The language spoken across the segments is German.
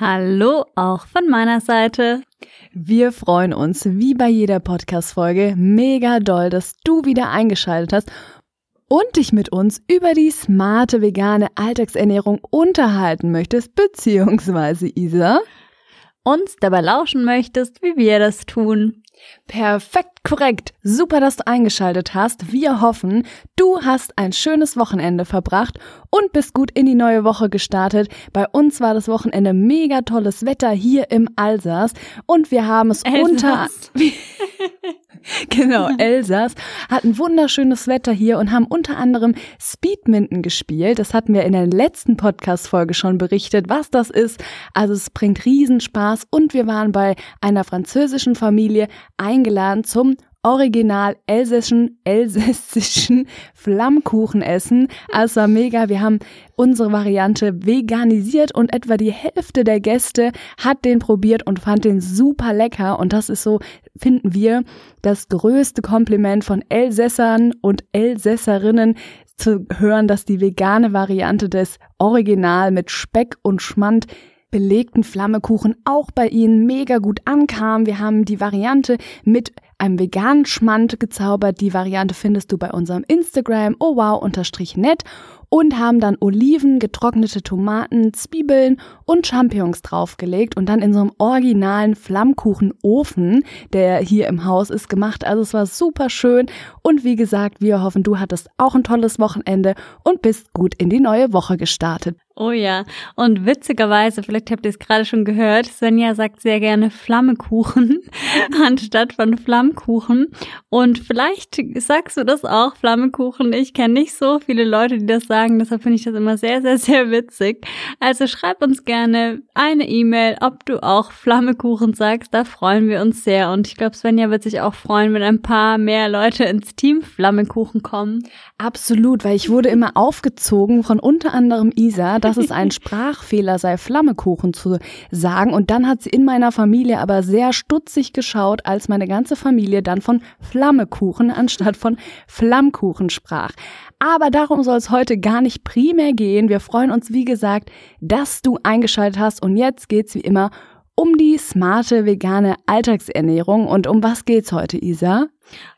Hallo auch von meiner Seite. Wir freuen uns wie bei jeder Podcast Folge mega doll, dass du wieder eingeschaltet hast und dich mit uns über die smarte vegane Alltagsernährung unterhalten möchtest, beziehungsweise Isa uns dabei lauschen möchtest, wie wir das tun. Perfekt korrekt. Super, dass du eingeschaltet hast. Wir hoffen, du hast ein schönes Wochenende verbracht und bist gut in die neue Woche gestartet. Bei uns war das Wochenende mega tolles Wetter hier im Alsace und wir haben es Elsass. unter Genau, Elsass hatten wunderschönes Wetter hier und haben unter anderem Speedminton gespielt. Das hatten wir in der letzten Podcast-Folge schon berichtet, was das ist. Also es bringt Riesenspaß und wir waren bei einer französischen Familie eingeladen zum original elsässischen, elsässischen Flammkuchenessen. Also es war mega. Wir haben unsere Variante veganisiert und etwa die Hälfte der Gäste hat den probiert und fand den super lecker. Und das ist so, finden wir, das größte Kompliment von Elsässern und Elsässerinnen zu hören, dass die vegane Variante des Original mit Speck und Schmand belegten Flammekuchen auch bei Ihnen mega gut ankam. Wir haben die Variante mit einem veganen Schmand gezaubert. Die Variante findest du bei unserem Instagram oh wow unterstrich net und haben dann Oliven, getrocknete Tomaten, Zwiebeln und Champignons draufgelegt und dann in so einem originalen Flammkuchenofen, der hier im Haus ist, gemacht. Also es war super schön und wie gesagt, wir hoffen, du hattest auch ein tolles Wochenende und bist gut in die neue Woche gestartet. Oh ja, und witzigerweise, vielleicht habt ihr es gerade schon gehört, Svenja sagt sehr gerne Flammekuchen anstatt von Flammkuchen. Und vielleicht sagst du das auch, Flammekuchen. Ich kenne nicht so viele Leute, die das sagen, deshalb finde ich das immer sehr, sehr, sehr witzig. Also schreib uns gerne eine E-Mail, ob du auch Flammekuchen sagst, da freuen wir uns sehr. Und ich glaube, Svenja wird sich auch freuen, wenn ein paar mehr Leute ins Team Flammekuchen kommen. Absolut, weil ich wurde immer aufgezogen von unter anderem Isa, dass es ein Sprachfehler sei, Flammekuchen zu sagen. Und dann hat sie in meiner Familie aber sehr stutzig geschaut, als meine ganze Familie dann von Flammekuchen anstatt von Flammkuchen sprach. Aber darum soll es heute gar nicht primär gehen. Wir freuen uns, wie gesagt, dass du eingeschaltet hast. Und jetzt geht's wie immer um die smarte vegane Alltagsernährung. Und um was geht's heute, Isa?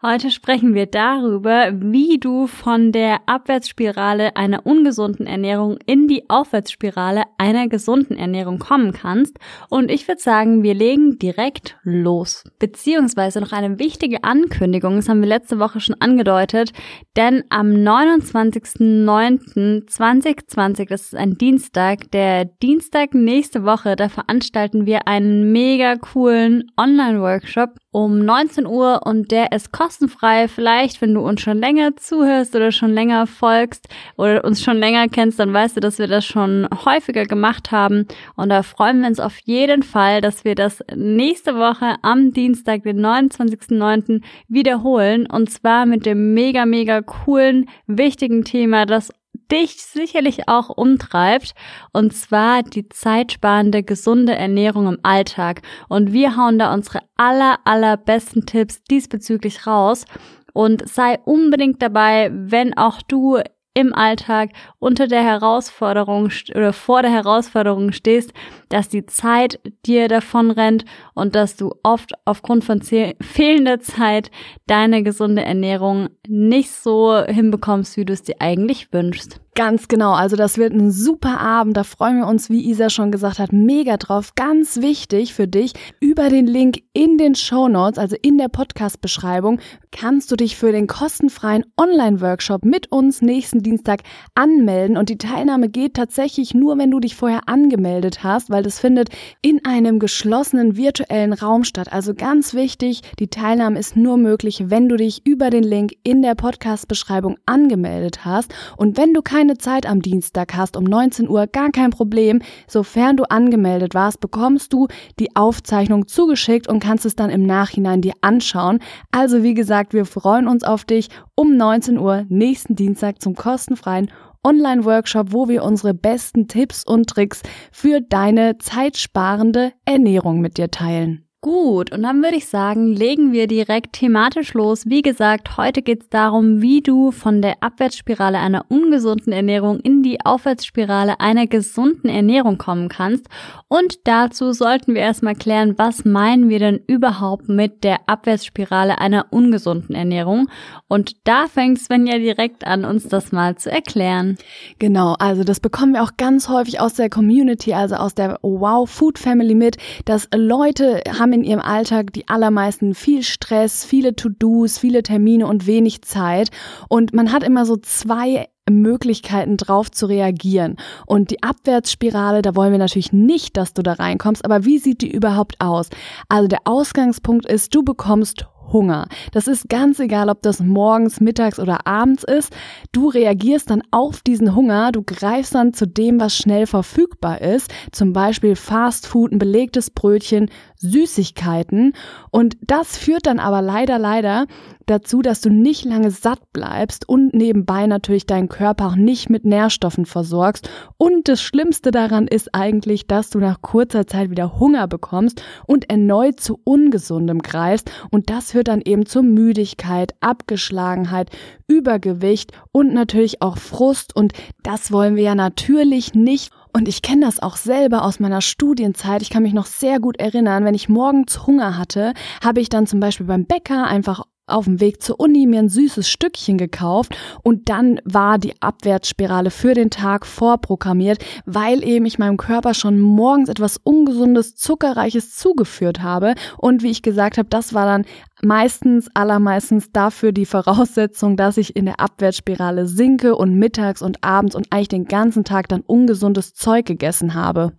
Heute sprechen wir darüber, wie du von der Abwärtsspirale einer ungesunden Ernährung in die Aufwärtsspirale einer gesunden Ernährung kommen kannst. Und ich würde sagen, wir legen direkt los. Beziehungsweise noch eine wichtige Ankündigung, das haben wir letzte Woche schon angedeutet, denn am 29.09.2020, das ist ein Dienstag, der Dienstag nächste Woche, da veranstalten wir einen mega coolen Online-Workshop um 19 Uhr und der ist kostenfrei. Vielleicht, wenn du uns schon länger zuhörst oder schon länger folgst oder uns schon länger kennst, dann weißt du, dass wir das schon häufiger gemacht haben. Und da freuen wir uns auf jeden Fall, dass wir das nächste Woche am Dienstag, den 29.09. wiederholen. Und zwar mit dem mega, mega coolen, wichtigen Thema, das dich sicherlich auch umtreibt, und zwar die zeitsparende, gesunde Ernährung im Alltag. Und wir hauen da unsere aller, allerbesten Tipps diesbezüglich raus. Und sei unbedingt dabei, wenn auch du im Alltag unter der Herausforderung oder vor der Herausforderung stehst, dass die Zeit dir davon rennt und dass du oft aufgrund von fehlender Zeit deine gesunde Ernährung nicht so hinbekommst, wie du es dir eigentlich wünschst. Ganz genau, also das wird ein super Abend, da freuen wir uns, wie Isa schon gesagt hat, mega drauf. Ganz wichtig für dich, über den Link in den Show Notes, also in der Podcast-Beschreibung, kannst du dich für den kostenfreien Online-Workshop mit uns nächsten Dienstag anmelden. Und die Teilnahme geht tatsächlich nur, wenn du dich vorher angemeldet hast, weil das findet in einem geschlossenen virtuellen Raum statt. Also ganz wichtig, die Teilnahme ist nur möglich, wenn du dich über den Link in der Podcast-Beschreibung angemeldet hast. Und wenn du keine keine Zeit am Dienstag hast um 19 Uhr, gar kein Problem. Sofern du angemeldet warst, bekommst du die Aufzeichnung zugeschickt und kannst es dann im Nachhinein dir anschauen. Also wie gesagt, wir freuen uns auf dich um 19 Uhr nächsten Dienstag zum kostenfreien Online-Workshop, wo wir unsere besten Tipps und Tricks für deine zeitsparende Ernährung mit dir teilen. Gut, und dann würde ich sagen, legen wir direkt thematisch los. Wie gesagt, heute geht es darum, wie du von der Abwärtsspirale einer ungesunden Ernährung in die Aufwärtsspirale einer gesunden Ernährung kommen kannst. Und dazu sollten wir erstmal klären, was meinen wir denn überhaupt mit der Abwärtsspirale einer ungesunden Ernährung. Und da fängt Sven ja direkt an, uns das mal zu erklären. Genau, also das bekommen wir auch ganz häufig aus der Community, also aus der Wow Food Family mit, dass Leute haben in ihrem Alltag die allermeisten viel Stress, viele To-Dos, viele Termine und wenig Zeit. Und man hat immer so zwei Möglichkeiten drauf zu reagieren. Und die Abwärtsspirale, da wollen wir natürlich nicht, dass du da reinkommst, aber wie sieht die überhaupt aus? Also der Ausgangspunkt ist, du bekommst Hunger. Das ist ganz egal, ob das morgens, mittags oder abends ist. Du reagierst dann auf diesen Hunger, du greifst dann zu dem, was schnell verfügbar ist, zum Beispiel Fast Food, ein belegtes Brötchen, Süßigkeiten. Und das führt dann aber leider, leider dazu, dass du nicht lange satt bleibst und nebenbei natürlich deinen Körper auch nicht mit Nährstoffen versorgst. Und das Schlimmste daran ist eigentlich, dass du nach kurzer Zeit wieder Hunger bekommst und erneut zu ungesundem greifst. Und das führt dann eben zur Müdigkeit, Abgeschlagenheit, Übergewicht und natürlich auch Frust. Und das wollen wir ja natürlich nicht. Und ich kenne das auch selber aus meiner Studienzeit. Ich kann mich noch sehr gut erinnern, wenn ich morgens Hunger hatte, habe ich dann zum Beispiel beim Bäcker einfach auf dem Weg zur Uni mir ein süßes Stückchen gekauft und dann war die Abwärtsspirale für den Tag vorprogrammiert, weil eben ich meinem Körper schon morgens etwas ungesundes, zuckerreiches zugeführt habe. Und wie ich gesagt habe, das war dann meistens, allermeistens dafür die Voraussetzung, dass ich in der Abwärtsspirale sinke und mittags und abends und eigentlich den ganzen Tag dann ungesundes Zeug gegessen habe.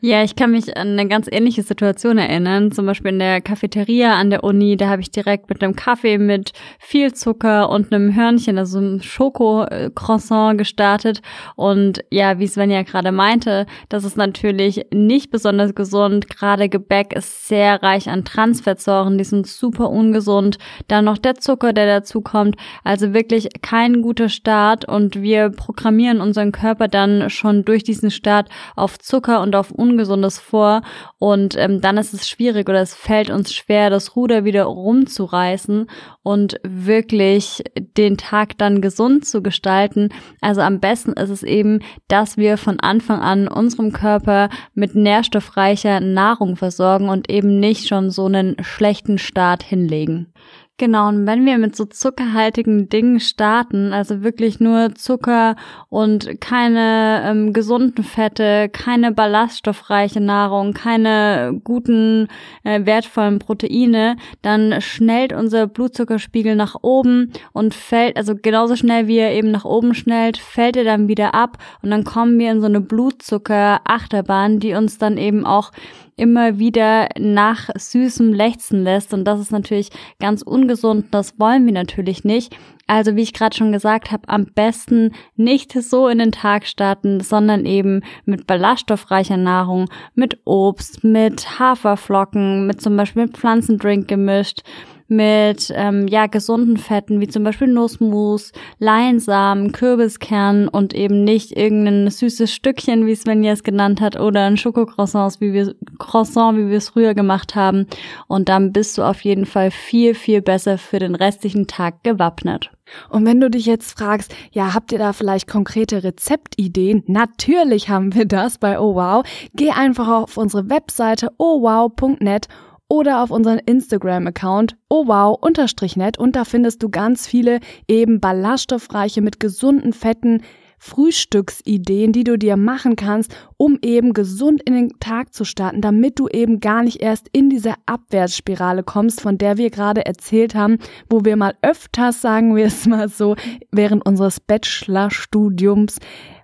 Ja, ich kann mich an eine ganz ähnliche Situation erinnern. Zum Beispiel in der Cafeteria an der Uni, da habe ich direkt mit einem Kaffee mit viel Zucker und einem Hörnchen, also einem Schoko-Croissant gestartet. Und ja, wie Sven ja gerade meinte, das ist natürlich nicht besonders gesund. Gerade Gebäck ist sehr reich an Transfettsäuren, die sind super ungesund. Dann noch der Zucker, der dazu kommt. Also wirklich kein guter Start und wir programmieren unseren Körper dann schon durch diesen Start auf Zucker und auf Ungesundes vor und ähm, dann ist es schwierig oder es fällt uns schwer, das Ruder wieder rumzureißen und wirklich den Tag dann gesund zu gestalten. Also am besten ist es eben, dass wir von Anfang an unserem Körper mit nährstoffreicher Nahrung versorgen und eben nicht schon so einen schlechten Start hinlegen anlegen. Genau, und wenn wir mit so zuckerhaltigen Dingen starten, also wirklich nur Zucker und keine ähm, gesunden Fette, keine ballaststoffreiche Nahrung, keine guten, äh, wertvollen Proteine, dann schnellt unser Blutzuckerspiegel nach oben und fällt, also genauso schnell wie er eben nach oben schnellt, fällt er dann wieder ab und dann kommen wir in so eine Blutzucker-Achterbahn, die uns dann eben auch immer wieder nach süßem lechzen lässt. Und das ist natürlich ganz ungesund. Das wollen wir natürlich nicht. Also wie ich gerade schon gesagt habe, am besten nicht so in den Tag starten, sondern eben mit ballaststoffreicher Nahrung, mit Obst, mit Haferflocken, mit zum Beispiel Pflanzendrink gemischt mit ähm, ja gesunden Fetten wie zum Beispiel Nussmus, Leinsamen, Kürbiskern und eben nicht irgendein süßes Stückchen, wie Svenja es genannt hat, oder ein Schokocroissant, wie wir Croissant, wie wir es früher gemacht haben. Und dann bist du auf jeden Fall viel viel besser für den restlichen Tag gewappnet. Und wenn du dich jetzt fragst, ja, habt ihr da vielleicht konkrete Rezeptideen? Natürlich haben wir das bei Oh Wow. Geh einfach auf unsere Webseite ohwow.net oder auf unseren Instagram-Account ohwow-net und da findest du ganz viele eben ballaststoffreiche mit gesunden Fetten Frühstücksideen, die du dir machen kannst, um eben gesund in den Tag zu starten, damit du eben gar nicht erst in diese Abwärtsspirale kommst, von der wir gerade erzählt haben, wo wir mal öfters, sagen wir es mal so, während unseres Bachelorstudiums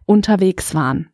unterwegs waren.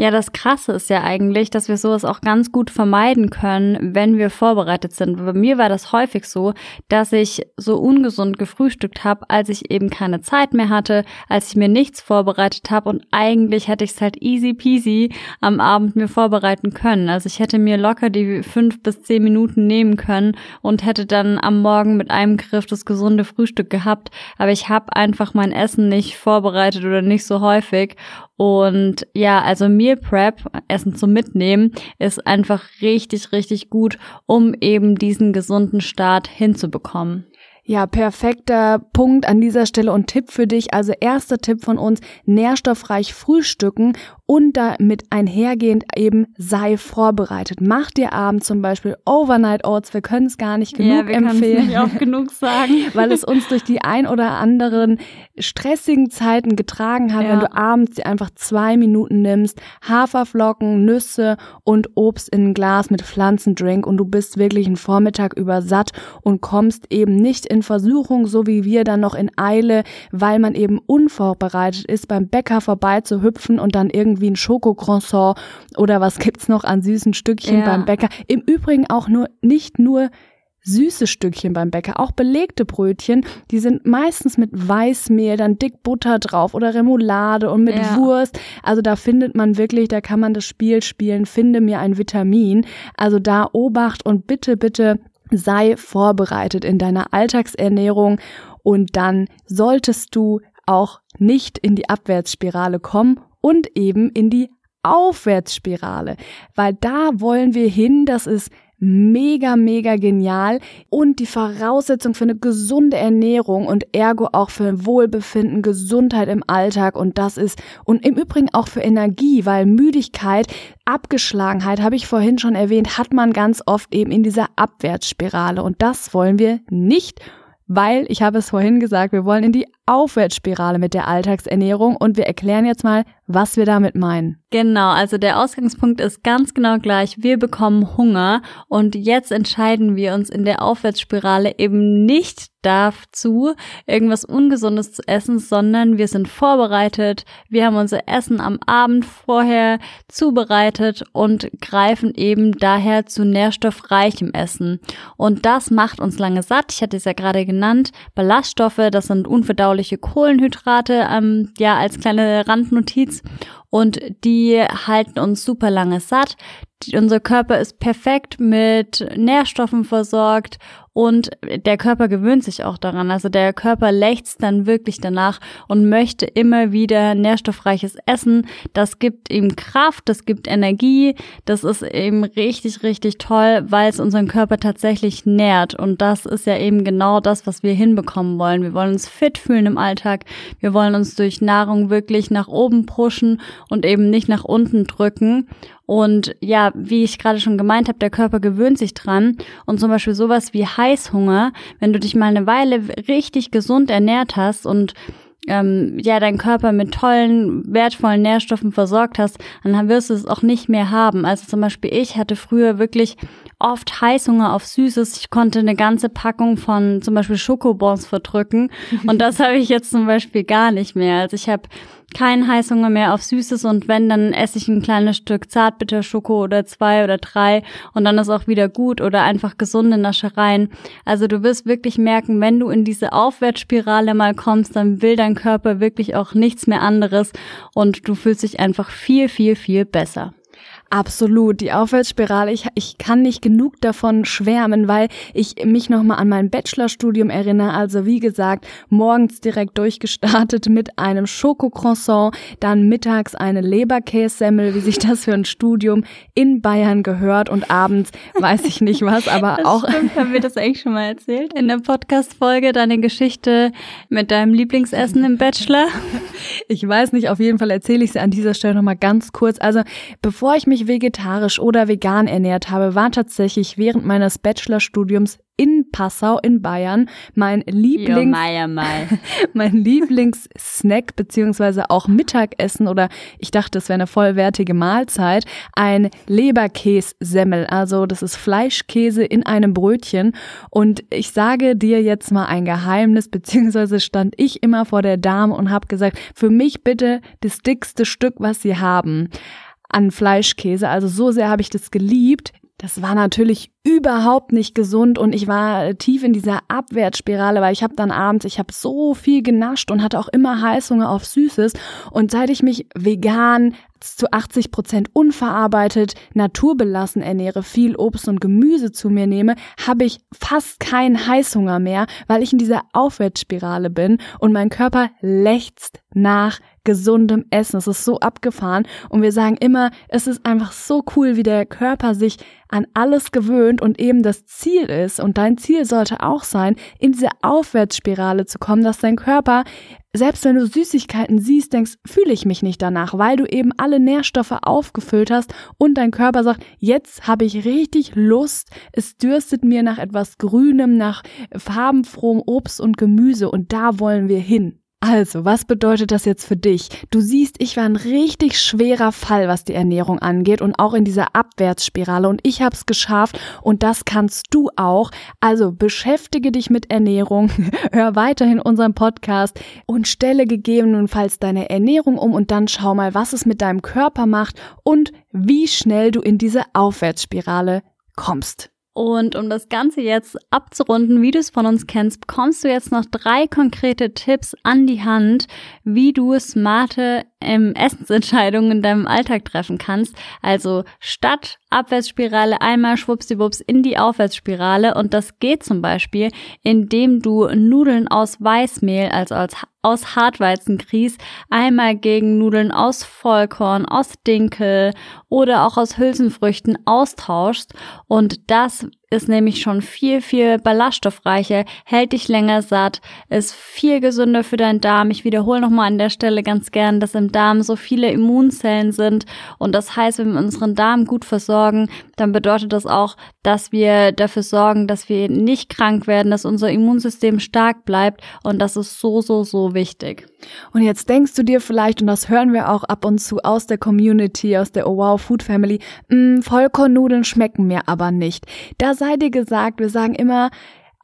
Ja, das Krasse ist ja eigentlich, dass wir sowas auch ganz gut vermeiden können, wenn wir vorbereitet sind. Bei mir war das häufig so, dass ich so ungesund gefrühstückt habe, als ich eben keine Zeit mehr hatte, als ich mir nichts vorbereitet habe und eigentlich hätte ich es halt easy peasy am Abend mir vorbereiten können. Also ich hätte mir locker die fünf bis zehn Minuten nehmen können und hätte dann am Morgen mit einem Griff das gesunde Frühstück gehabt. Aber ich habe einfach mein Essen nicht vorbereitet oder nicht so häufig und ja, also Meal Prep, Essen zum Mitnehmen, ist einfach richtig, richtig gut, um eben diesen gesunden Start hinzubekommen. Ja, perfekter Punkt an dieser Stelle und Tipp für dich. Also erster Tipp von uns, nährstoffreich frühstücken und damit einhergehend eben sei vorbereitet. Mach dir abends zum Beispiel Overnight Oats. Wir können es gar nicht genug ja, wir empfehlen. Nicht oft genug sagen. weil es uns durch die ein oder anderen stressigen Zeiten getragen hat, ja. wenn du abends dir einfach zwei Minuten nimmst, Haferflocken, Nüsse und Obst in ein Glas mit Pflanzendrink und du bist wirklich einen Vormittag über satt und kommst eben nicht in Versuchung, so wie wir dann noch in Eile, weil man eben unvorbereitet ist, beim Bäcker vorbei zu hüpfen und dann irgendwie irgendwie ein Schokocroissant oder was gibt's noch an süßen Stückchen ja. beim Bäcker. Im Übrigen auch nur, nicht nur süße Stückchen beim Bäcker, auch belegte Brötchen, die sind meistens mit Weißmehl, dann dick Butter drauf oder Remoulade und mit ja. Wurst. Also da findet man wirklich, da kann man das Spiel spielen, finde mir ein Vitamin. Also da Obacht und bitte, bitte sei vorbereitet in deiner Alltagsernährung und dann solltest du auch nicht in die Abwärtsspirale kommen und eben in die Aufwärtsspirale, weil da wollen wir hin, das ist mega, mega genial. Und die Voraussetzung für eine gesunde Ernährung und ergo auch für Wohlbefinden, Gesundheit im Alltag. Und das ist und im Übrigen auch für Energie, weil Müdigkeit, Abgeschlagenheit, habe ich vorhin schon erwähnt, hat man ganz oft eben in dieser Abwärtsspirale. Und das wollen wir nicht weil ich habe es vorhin gesagt, wir wollen in die Aufwärtsspirale mit der Alltagsernährung. Und wir erklären jetzt mal, was wir damit meinen. Genau, also der Ausgangspunkt ist ganz genau gleich. Wir bekommen Hunger und jetzt entscheiden wir uns in der Aufwärtsspirale eben nicht dazu, irgendwas Ungesundes zu essen, sondern wir sind vorbereitet, wir haben unser Essen am Abend vorher zubereitet und greifen eben daher zu nährstoffreichem Essen. Und das macht uns lange satt. Ich hatte es ja gerade genannt. Ballaststoffe, das sind unverdauliche Kohlenhydrate, ähm, ja, als kleine Randnotiz und die halten uns super lange satt. Unser Körper ist perfekt mit Nährstoffen versorgt und der Körper gewöhnt sich auch daran. Also der Körper lechzt dann wirklich danach und möchte immer wieder nährstoffreiches Essen. Das gibt ihm Kraft, das gibt Energie. Das ist eben richtig, richtig toll, weil es unseren Körper tatsächlich nährt. Und das ist ja eben genau das, was wir hinbekommen wollen. Wir wollen uns fit fühlen im Alltag. Wir wollen uns durch Nahrung wirklich nach oben pushen und eben nicht nach unten drücken. Und ja, wie ich gerade schon gemeint habe, der Körper gewöhnt sich dran. Und zum Beispiel sowas wie Heißhunger, wenn du dich mal eine Weile richtig gesund ernährt hast und ähm, ja, dein Körper mit tollen, wertvollen Nährstoffen versorgt hast, dann wirst du es auch nicht mehr haben. Also zum Beispiel ich hatte früher wirklich oft Heißhunger auf Süßes. Ich konnte eine ganze Packung von zum Beispiel Schokobons verdrücken und das habe ich jetzt zum Beispiel gar nicht mehr. Also ich habe keinen Heißhunger mehr auf Süßes und wenn, dann esse ich ein kleines Stück Zartbitterschoko oder zwei oder drei und dann ist auch wieder gut oder einfach gesunde Naschereien. Also du wirst wirklich merken, wenn du in diese Aufwärtsspirale mal kommst, dann will dein Körper wirklich auch nichts mehr anderes und du fühlst dich einfach viel, viel, viel besser. Absolut, die Aufwärtsspirale. Ich, ich kann nicht genug davon schwärmen, weil ich mich nochmal an mein Bachelorstudium erinnere. Also wie gesagt, morgens direkt durchgestartet mit einem Schokocroissant, dann mittags eine Leberkässemmel, wie sich das für ein Studium in Bayern gehört und abends weiß ich nicht was, aber das auch. Stimmt, haben wir das eigentlich schon mal erzählt in der Podcast-Folge, deine Geschichte mit deinem Lieblingsessen im Bachelor? Ich weiß nicht, auf jeden Fall erzähle ich sie an dieser Stelle nochmal ganz kurz. Also bevor ich mich mich vegetarisch oder vegan ernährt habe, war tatsächlich während meines Bachelorstudiums in Passau in Bayern mein Lieblings mein Lieblingssnack beziehungsweise auch Mittagessen oder ich dachte, es wäre eine vollwertige Mahlzeit, ein Leberkässemmel. Also das ist Fleischkäse in einem Brötchen und ich sage dir jetzt mal ein Geheimnis beziehungsweise stand ich immer vor der Dame und habe gesagt, für mich bitte das dickste Stück, was sie haben. An Fleischkäse. Also so sehr habe ich das geliebt. Das war natürlich überhaupt nicht gesund und ich war tief in dieser Abwärtsspirale, weil ich habe dann abends, ich habe so viel genascht und hatte auch immer Heißhunger auf Süßes und seit ich mich vegan zu 80 Prozent unverarbeitet, naturbelassen ernähre, viel Obst und Gemüse zu mir nehme, habe ich fast keinen Heißhunger mehr, weil ich in dieser Aufwärtsspirale bin und mein Körper lechzt nach gesundem Essen. Es ist so abgefahren und wir sagen immer, es ist einfach so cool, wie der Körper sich an alles gewöhnt und eben das Ziel ist und dein Ziel sollte auch sein, in diese Aufwärtsspirale zu kommen, dass dein Körper selbst wenn du Süßigkeiten siehst, denkst, fühle ich mich nicht danach, weil du eben alle Nährstoffe aufgefüllt hast und dein Körper sagt, jetzt habe ich richtig Lust, es dürstet mir nach etwas Grünem, nach farbenfrohem Obst und Gemüse und da wollen wir hin. Also, was bedeutet das jetzt für dich? Du siehst, ich war ein richtig schwerer Fall, was die Ernährung angeht und auch in dieser Abwärtsspirale und ich habe es geschafft und das kannst du auch. Also, beschäftige dich mit Ernährung, hör weiterhin unseren Podcast und stelle gegebenenfalls deine Ernährung um und dann schau mal, was es mit deinem Körper macht und wie schnell du in diese Aufwärtsspirale kommst. Und um das Ganze jetzt abzurunden, wie du es von uns kennst, bekommst du jetzt noch drei konkrete Tipps an die Hand, wie du smarte ähm, Essensentscheidungen in deinem Alltag treffen kannst. Also statt Abwärtsspirale einmal schwuppsiwupps in die Aufwärtsspirale. Und das geht zum Beispiel, indem du Nudeln aus Weißmehl, also als aus Hartweizengrieß, einmal gegen Nudeln aus Vollkorn, aus Dinkel oder auch aus Hülsenfrüchten austauschst. Und das ist nämlich schon viel, viel ballaststoffreicher, hält dich länger satt, ist viel gesünder für deinen Darm. Ich wiederhole nochmal an der Stelle ganz gern, dass im Darm so viele Immunzellen sind und das heißt, wenn wir unseren Darm gut versorgen, dann bedeutet das auch, dass wir dafür sorgen, dass wir nicht krank werden, dass unser Immunsystem stark bleibt und das ist so, so, so wichtig. Und jetzt denkst du dir vielleicht, und das hören wir auch ab und zu aus der Community, aus der Oh Wow Food Family, mm, Vollkornnudeln schmecken mir aber nicht. Da sei dir gesagt, wir sagen immer,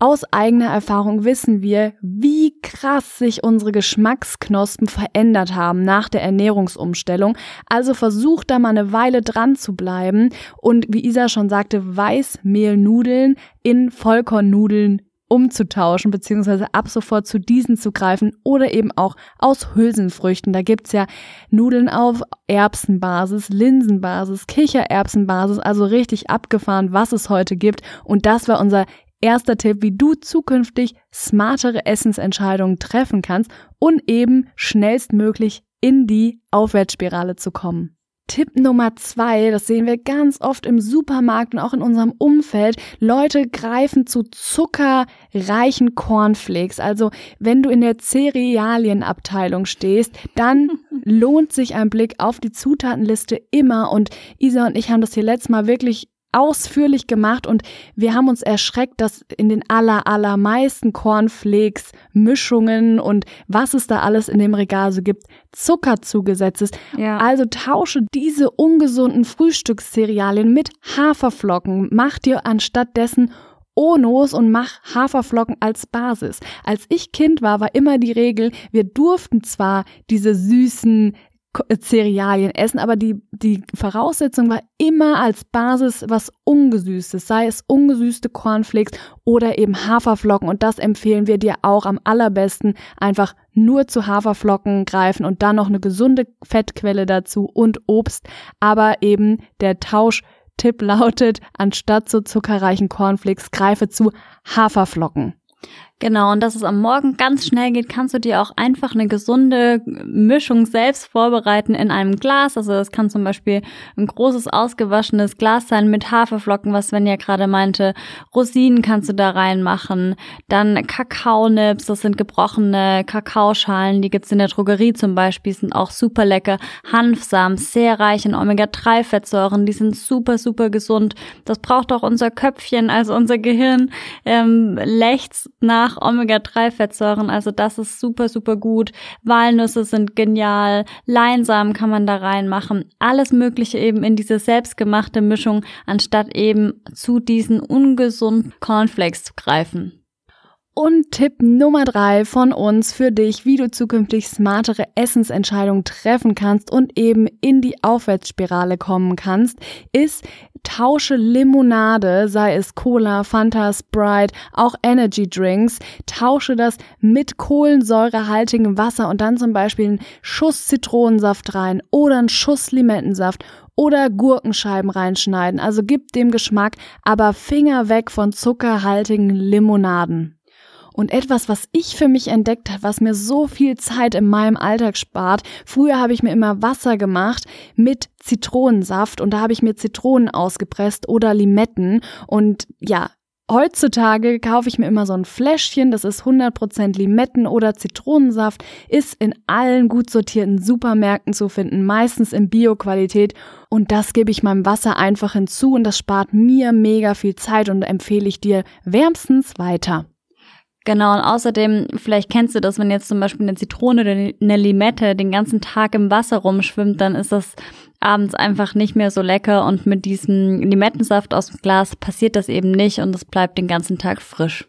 aus eigener Erfahrung wissen wir, wie krass sich unsere Geschmacksknospen verändert haben nach der Ernährungsumstellung. Also versuch da mal eine Weile dran zu bleiben und wie Isa schon sagte, Weißmehlnudeln in Vollkornnudeln umzutauschen, beziehungsweise ab sofort zu diesen zu greifen oder eben auch aus Hülsenfrüchten. Da gibt's ja Nudeln auf Erbsenbasis, Linsenbasis, Kichererbsenbasis, also richtig abgefahren, was es heute gibt. Und das war unser erster Tipp, wie du zukünftig smartere Essensentscheidungen treffen kannst und eben schnellstmöglich in die Aufwärtsspirale zu kommen. Tipp Nummer zwei, das sehen wir ganz oft im Supermarkt und auch in unserem Umfeld. Leute greifen zu zuckerreichen Cornflakes. Also wenn du in der Cerealienabteilung stehst, dann lohnt sich ein Blick auf die Zutatenliste immer. Und Isa und ich haben das hier letztes Mal wirklich ausführlich gemacht und wir haben uns erschreckt, dass in den aller, allermeisten Cornflakes Mischungen und was es da alles in dem Regal so gibt, Zucker zugesetzt ist. Ja. Also tausche diese ungesunden Frühstückscerealien mit Haferflocken. Mach dir anstatt dessen Onos und mach Haferflocken als Basis. Als ich Kind war, war immer die Regel, wir durften zwar diese süßen Cerealien essen, aber die, die Voraussetzung war immer als Basis was Ungesüßtes, sei es ungesüßte Cornflakes oder eben Haferflocken und das empfehlen wir dir auch am allerbesten einfach nur zu Haferflocken greifen und dann noch eine gesunde Fettquelle dazu und Obst, aber eben der Tauschtipp lautet, anstatt zu zuckerreichen Cornflakes greife zu Haferflocken. Genau, und dass es am Morgen ganz schnell geht, kannst du dir auch einfach eine gesunde Mischung selbst vorbereiten in einem Glas. Also das kann zum Beispiel ein großes ausgewaschenes Glas sein mit Haferflocken, was Svenja gerade meinte. Rosinen kannst du da reinmachen. Dann Kakaonips, das sind gebrochene Kakaoschalen, die gibt's in der Drogerie zum Beispiel, sind auch super lecker. Hanfsamen, sehr reich in Omega-3-Fettsäuren, die sind super, super gesund. Das braucht auch unser Köpfchen, also unser Gehirn, ähm, lechzt nach nach Omega-3-Fettsäuren. Also das ist super, super gut. Walnüsse sind genial. Leinsamen kann man da reinmachen. Alles Mögliche eben in diese selbstgemachte Mischung, anstatt eben zu diesen ungesunden Cornflakes zu greifen. Und Tipp Nummer drei von uns für dich, wie du zukünftig smartere Essensentscheidungen treffen kannst und eben in die Aufwärtsspirale kommen kannst, ist tausche Limonade, sei es Cola, Fanta, Sprite, auch Energy Drinks, tausche das mit kohlensäurehaltigem Wasser und dann zum Beispiel einen Schuss Zitronensaft rein oder einen Schuss Limettensaft oder Gurkenscheiben reinschneiden. Also gib dem Geschmack, aber Finger weg von zuckerhaltigen Limonaden. Und etwas, was ich für mich entdeckt habe, was mir so viel Zeit in meinem Alltag spart. Früher habe ich mir immer Wasser gemacht mit Zitronensaft und da habe ich mir Zitronen ausgepresst oder Limetten und ja, Heutzutage kaufe ich mir immer so ein Fläschchen, das ist 100% Limetten oder Zitronensaft, ist in allen gut sortierten Supermärkten zu finden, meistens in Bio-Qualität und das gebe ich meinem Wasser einfach hinzu und das spart mir mega viel Zeit und empfehle ich dir wärmstens weiter. Genau, und außerdem, vielleicht kennst du das, wenn jetzt zum Beispiel eine Zitrone oder eine Limette den ganzen Tag im Wasser rumschwimmt, dann ist das abends einfach nicht mehr so lecker und mit diesem Limettensaft aus dem Glas passiert das eben nicht und es bleibt den ganzen Tag frisch.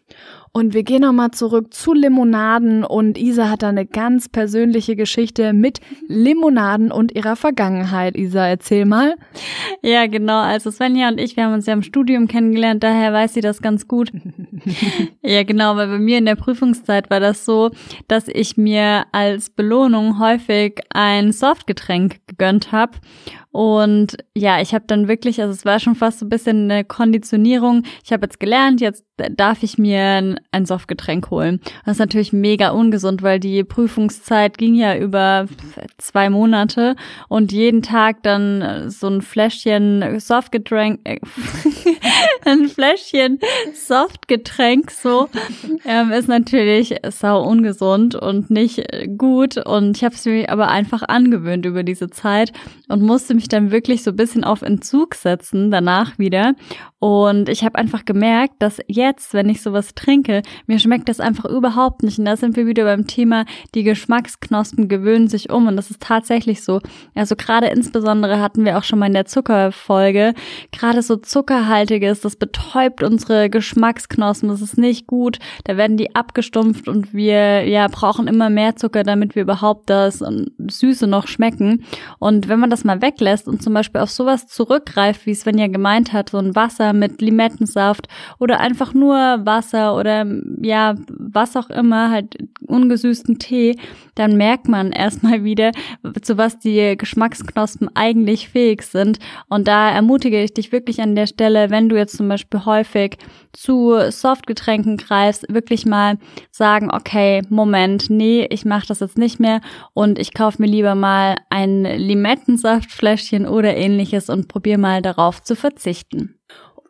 Und wir gehen nochmal zurück zu Limonaden und Isa hat da eine ganz persönliche Geschichte mit Limonaden und ihrer Vergangenheit. Isa, erzähl mal. Ja, genau. Also Svenja und ich, wir haben uns ja im Studium kennengelernt, daher weiß sie das ganz gut. ja, genau, weil bei mir in der Prüfungszeit war das so, dass ich mir als Belohnung häufig ein Softgetränk gegönnt habe und ja, ich habe dann wirklich, also es war schon fast so ein bisschen eine Konditionierung. Ich habe jetzt gelernt, jetzt darf ich mir ein, Softgetränk holen. Das ist natürlich mega ungesund, weil die Prüfungszeit ging ja über zwei Monate und jeden Tag dann so ein Fläschchen Softgetränk, äh, ein Fläschchen Softgetränk so ähm, ist natürlich sau ungesund und nicht gut. Und ich habe es mir aber einfach angewöhnt über diese Zeit und musste mich mich dann wirklich so ein bisschen auf Entzug setzen, danach wieder. Und ich habe einfach gemerkt, dass jetzt, wenn ich sowas trinke, mir schmeckt das einfach überhaupt nicht. Und da sind wir wieder beim Thema, die Geschmacksknospen gewöhnen sich um. Und das ist tatsächlich so. Also gerade insbesondere hatten wir auch schon mal in der Zuckerfolge, gerade so zuckerhaltiges, das betäubt unsere Geschmacksknospen. Das ist nicht gut. Da werden die abgestumpft und wir ja brauchen immer mehr Zucker, damit wir überhaupt das Süße noch schmecken. Und wenn man das mal weglässt, lässt und zum Beispiel auf sowas zurückgreift, wie Svenja gemeint hat, so ein Wasser mit Limettensaft oder einfach nur Wasser oder ja, was auch immer, halt ungesüßten Tee, dann merkt man erstmal wieder, zu was die Geschmacksknospen eigentlich fähig sind. Und da ermutige ich dich wirklich an der Stelle, wenn du jetzt zum Beispiel häufig zu Softgetränken greifst, wirklich mal sagen, okay, Moment, nee, ich mache das jetzt nicht mehr und ich kaufe mir lieber mal ein Limettensaftfläschchen oder ähnliches und probiere mal darauf zu verzichten.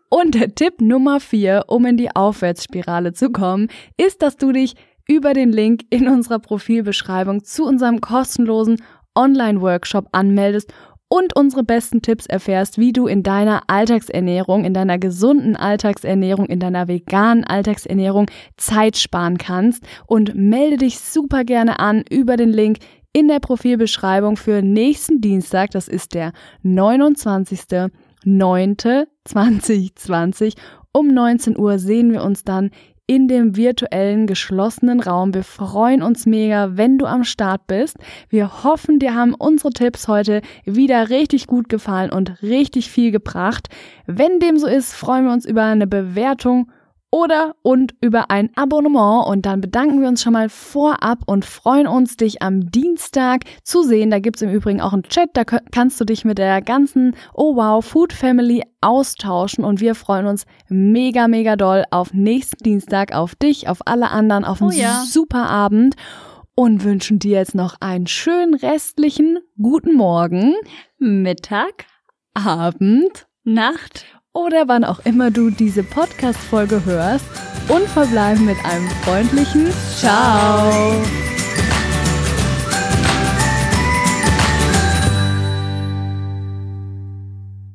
Und Tipp Nummer vier, um in die Aufwärtsspirale zu kommen, ist, dass du dich über den Link in unserer Profilbeschreibung zu unserem kostenlosen Online-Workshop anmeldest und unsere besten Tipps erfährst, wie du in deiner Alltagsernährung, in deiner gesunden Alltagsernährung, in deiner veganen Alltagsernährung Zeit sparen kannst. Und melde dich super gerne an über den Link in der Profilbeschreibung für nächsten Dienstag, das ist der 29.09.2020 um 19 Uhr sehen wir uns dann in dem virtuellen geschlossenen Raum. Wir freuen uns mega, wenn du am Start bist. Wir hoffen, dir haben unsere Tipps heute wieder richtig gut gefallen und richtig viel gebracht. Wenn dem so ist, freuen wir uns über eine Bewertung oder und über ein Abonnement. Und dann bedanken wir uns schon mal vorab und freuen uns, dich am Dienstag zu sehen. Da gibt's im Übrigen auch einen Chat, da kannst du dich mit der ganzen Oh Wow Food Family austauschen. Und wir freuen uns mega, mega doll auf nächsten Dienstag, auf dich, auf alle anderen, auf einen oh ja. super Abend. Und wünschen dir jetzt noch einen schönen restlichen guten Morgen, Mittag, Abend, Nacht oder wann auch immer du diese Podcast-Folge hörst und verbleiben mit einem freundlichen Ciao.